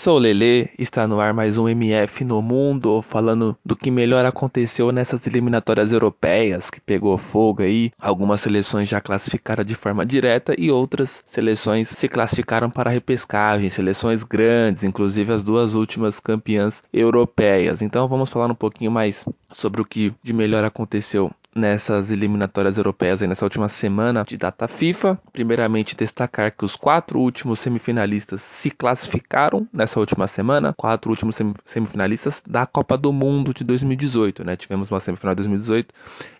Sou Lele, está no ar mais um MF no Mundo, falando do que melhor aconteceu nessas eliminatórias europeias, que pegou fogo aí. Algumas seleções já classificaram de forma direta e outras seleções se classificaram para repescagem, seleções grandes, inclusive as duas últimas campeãs europeias. Então vamos falar um pouquinho mais sobre o que de melhor aconteceu nessas eliminatórias europeias nessa última semana de data FIFA. Primeiramente, destacar que os quatro últimos semifinalistas se classificaram nessa última semana, quatro últimos semifinalistas da Copa do Mundo de 2018. Né? Tivemos uma semifinal de 2018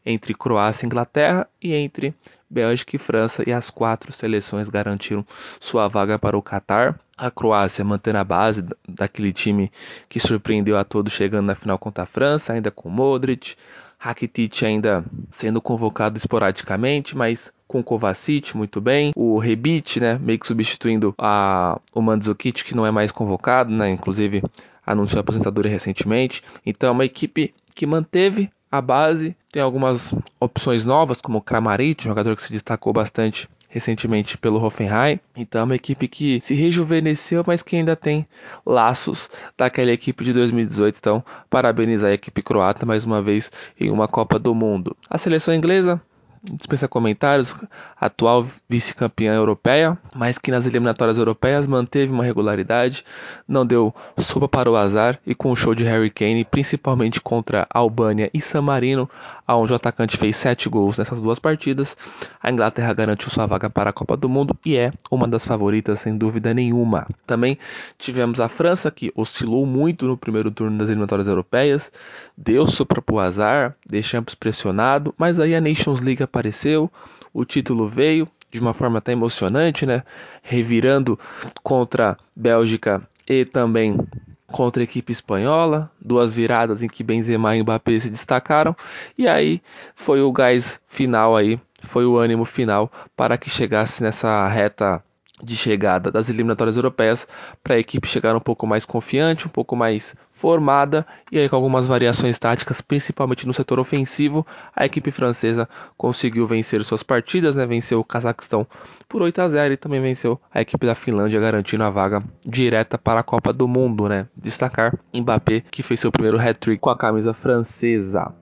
entre Croácia e Inglaterra e entre Bélgica e França, e as quatro seleções garantiram sua vaga para o Catar. A Croácia mantendo a base daquele time que surpreendeu a todos chegando na final contra a França, ainda com Modric, Rakitic ainda sendo convocado esporadicamente, mas com Kovacic muito bem. O Rebic, né, meio que substituindo a, o Mandzukic, que não é mais convocado, né, inclusive anunciou a aposentadoria recentemente. Então é uma equipe que manteve a base, tem algumas opções novas, como o Kramaric, um jogador que se destacou bastante recentemente pelo Hoffenheim. Então é uma equipe que se rejuvenesceu, mas que ainda tem laços daquela equipe de 2018. Então, parabenizar a equipe croata mais uma vez em uma Copa do Mundo. A seleção inglesa dispensa comentários, atual vice-campeã europeia, mas que nas eliminatórias europeias manteve uma regularidade, não deu sopa para o azar e com o show de Harry Kane, principalmente contra Albânia e San Marino, onde o atacante fez sete gols nessas duas partidas, a Inglaterra garantiu sua vaga para a Copa do Mundo e é uma das favoritas sem dúvida nenhuma. Também tivemos a França que oscilou muito no primeiro turno das eliminatórias europeias, deu sopa para o azar, deixamos pressionado, mas aí a Nations League apareceu, o título veio de uma forma até emocionante, né? Revirando contra Bélgica e também contra a equipe espanhola, duas viradas em que Benzema e Mbappé se destacaram, e aí foi o gás final aí, foi o ânimo final para que chegasse nessa reta de chegada das eliminatórias europeias para a equipe chegar um pouco mais confiante, um pouco mais formada e aí com algumas variações táticas, principalmente no setor ofensivo, a equipe francesa conseguiu vencer suas partidas, né? Venceu o Cazaquistão por 8 a 0 e também venceu a equipe da Finlândia, garantindo a vaga direta para a Copa do Mundo, né? Destacar Mbappé, que fez seu primeiro hat-trick com a camisa francesa.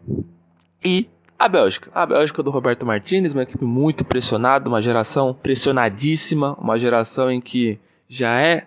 E a Bélgica. A Bélgica do Roberto Martinez, uma equipe muito pressionada, uma geração pressionadíssima, uma geração em que já é,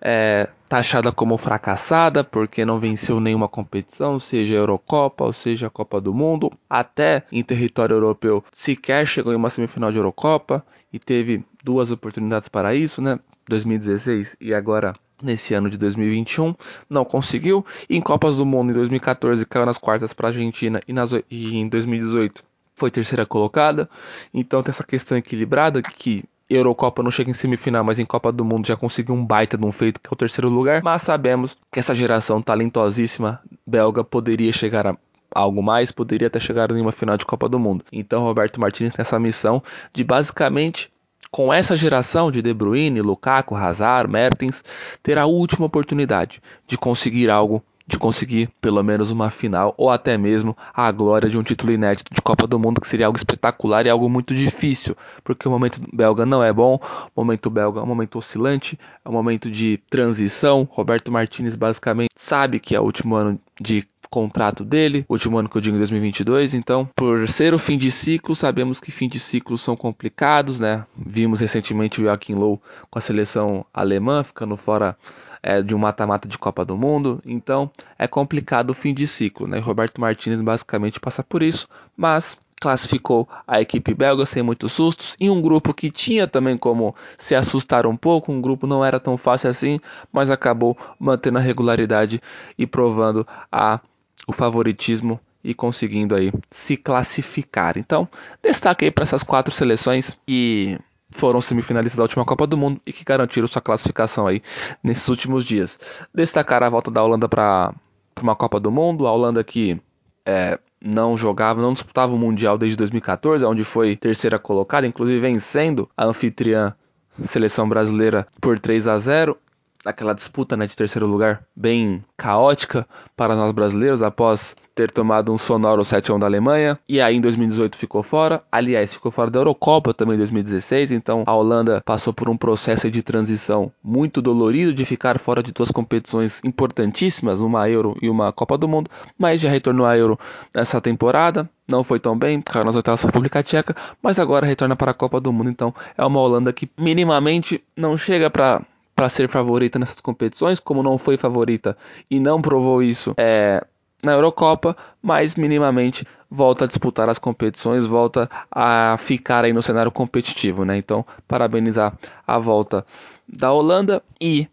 é taxada como fracassada porque não venceu nenhuma competição, seja a Eurocopa ou seja a Copa do Mundo. Até em território europeu sequer chegou em uma semifinal de Eurocopa e teve duas oportunidades para isso, né? 2016 e agora nesse ano de 2021, não conseguiu. Em Copas do Mundo em 2014 caiu nas quartas para a Argentina e, nas, e em 2018 foi terceira colocada. Então tem essa questão equilibrada que Eurocopa não chega em semifinal, mas em Copa do Mundo já conseguiu um baita de um feito que é o terceiro lugar. Mas sabemos que essa geração talentosíssima belga poderia chegar a algo mais, poderia até chegar em uma final de Copa do Mundo. Então Roberto Martins tem essa missão de basicamente com essa geração de De Bruyne, Lukaku, Hazard, Mertens, ter a última oportunidade de conseguir algo, de conseguir pelo menos uma final ou até mesmo a glória de um título inédito de Copa do Mundo, que seria algo espetacular e algo muito difícil, porque o momento belga não é bom, o momento belga é um momento oscilante, é um momento de transição. Roberto Martinez basicamente sabe que é o último ano de contrato dele, último ano que eu digo em 2022. Então, por ser o fim de ciclo, sabemos que fim de ciclo são complicados, né? Vimos recentemente o Joachim Low com a seleção alemã ficando fora é, de um mata-mata de Copa do Mundo. Então, é complicado o fim de ciclo, né? Roberto Martinez basicamente passa por isso, mas classificou a equipe belga sem muitos sustos, em um grupo que tinha também como se assustar um pouco, um grupo não era tão fácil assim, mas acabou mantendo a regularidade e provando a o favoritismo e conseguindo aí se classificar. Então, destaque aí para essas quatro seleções que foram semifinalistas da última Copa do Mundo e que garantiram sua classificação aí nesses últimos dias. Destacar a volta da Holanda para uma Copa do Mundo, a Holanda que é, não jogava, não disputava o Mundial desde 2014, onde foi terceira colocada, inclusive vencendo a anfitriã seleção brasileira por 3 a 0 aquela disputa né, de terceiro lugar bem caótica para nós brasileiros após ter tomado um sonoro 7 a 1 da Alemanha. E aí em 2018 ficou fora. Aliás, ficou fora da Eurocopa também em 2016, então a Holanda passou por um processo de transição muito dolorido de ficar fora de duas competições importantíssimas, uma Euro e uma Copa do Mundo, mas já retornou à Euro nessa temporada. Não foi tão bem, caiu nas oitavas da República Tcheca, mas agora retorna para a Copa do Mundo, então é uma Holanda que minimamente não chega para para ser favorita nessas competições, como não foi favorita e não provou isso é, na Eurocopa, mas minimamente volta a disputar as competições, volta a ficar aí no cenário competitivo, né? Então, parabenizar a volta da Holanda e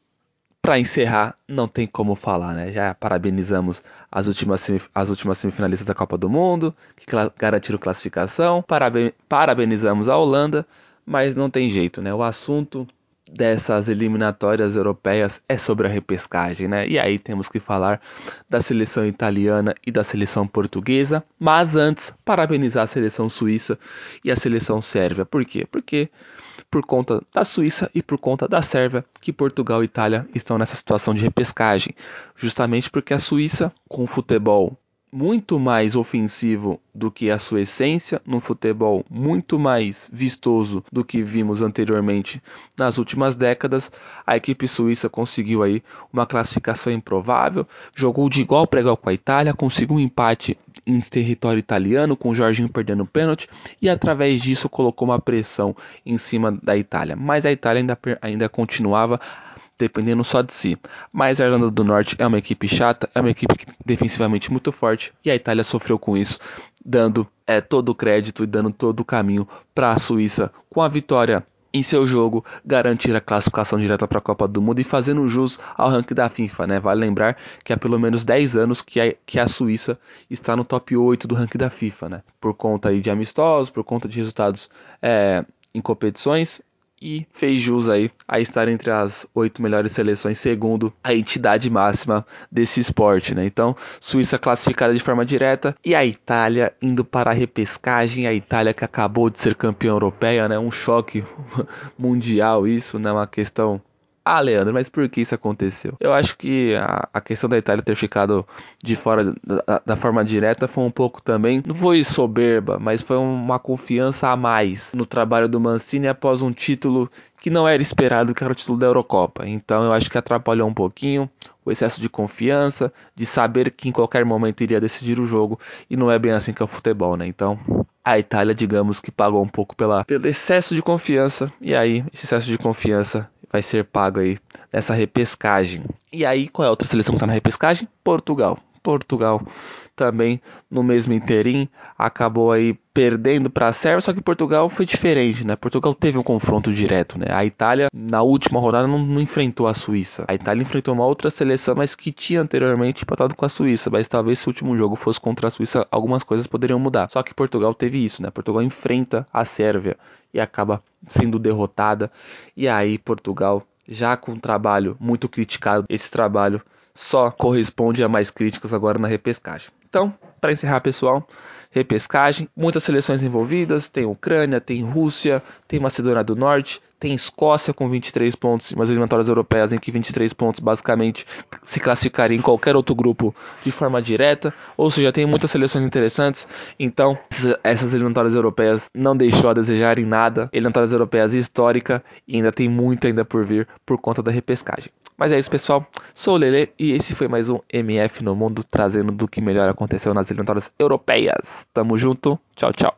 para encerrar, não tem como falar, né? Já parabenizamos as últimas, as últimas semifinalistas da Copa do Mundo, que garantiram classificação. Paraben parabenizamos a Holanda, mas não tem jeito, né? O assunto dessas eliminatórias europeias é sobre a repescagem, né? E aí temos que falar da seleção italiana e da seleção portuguesa, mas antes parabenizar a seleção suíça e a seleção sérvia. Por quê? Porque por conta da Suíça e por conta da Sérvia que Portugal e Itália estão nessa situação de repescagem, justamente porque a Suíça com futebol muito mais ofensivo do que a sua essência, num futebol muito mais vistoso do que vimos anteriormente nas últimas décadas. A equipe suíça conseguiu aí uma classificação improvável, jogou de igual para igual com a Itália, conseguiu um empate em território italiano, com o Jorginho perdendo o pênalti, e através disso colocou uma pressão em cima da Itália. Mas a Itália ainda, ainda continuava dependendo só de si. Mas a Irlanda do Norte é uma equipe chata, é uma equipe defensivamente muito forte e a Itália sofreu com isso, dando é, todo o crédito e dando todo o caminho para a Suíça com a vitória em seu jogo, garantir a classificação direta para a Copa do Mundo e fazendo jus ao ranking da FIFA. Né? Vale lembrar que há pelo menos 10 anos que a, que a Suíça está no top 8 do ranking da FIFA, né? por conta aí de amistosos, por conta de resultados é, em competições e fez jus aí a estar entre as oito melhores seleções segundo a entidade máxima desse esporte, né? Então, Suíça classificada de forma direta e a Itália indo para a repescagem, a Itália que acabou de ser campeã europeia, né? Um choque mundial isso, né? Uma questão ah, Leandro, mas por que isso aconteceu? Eu acho que a, a questão da Itália ter ficado de fora da, da, forma direta foi um pouco também, não foi soberba, mas foi uma confiança a mais no trabalho do Mancini após um título que não era esperado, que era o título da Eurocopa. Então eu acho que atrapalhou um pouquinho o excesso de confiança, de saber que em qualquer momento iria decidir o jogo, e não é bem assim que é o futebol, né? Então a Itália, digamos que pagou um pouco pela, pelo excesso de confiança, e aí esse excesso de confiança vai ser pago aí nessa repescagem. E aí, qual é a outra seleção que está na repescagem? Portugal. Portugal também no mesmo interim acabou aí perdendo para a Sérvia, só que Portugal foi diferente, né? Portugal teve um confronto direto, né? A Itália na última rodada não, não, enfrentou a Suíça. A Itália enfrentou uma outra seleção, mas que tinha anteriormente empatado com a Suíça, mas talvez se o último jogo fosse contra a Suíça, algumas coisas poderiam mudar. Só que Portugal teve isso, né? Portugal enfrenta a Sérvia e acaba sendo derrotada. E aí Portugal já com um trabalho muito criticado, esse trabalho só corresponde a mais críticos agora na repescagem. Então, para encerrar, pessoal, repescagem, muitas seleções envolvidas, tem Ucrânia, tem Rússia, tem Macedônia do Norte, tem Escócia com 23 pontos, umas eliminatórias europeias em que 23 pontos basicamente se classificaria em qualquer outro grupo de forma direta, ou seja, tem muitas seleções interessantes, então essas eliminatórias europeias não deixou a desejar em nada, eliminatórias europeias histórica e ainda tem muito ainda por vir por conta da repescagem. Mas é isso, pessoal. Sou o Lele e esse foi mais um MF no Mundo, trazendo do que melhor aconteceu nas eliminatórias europeias. Tamo junto. Tchau, tchau.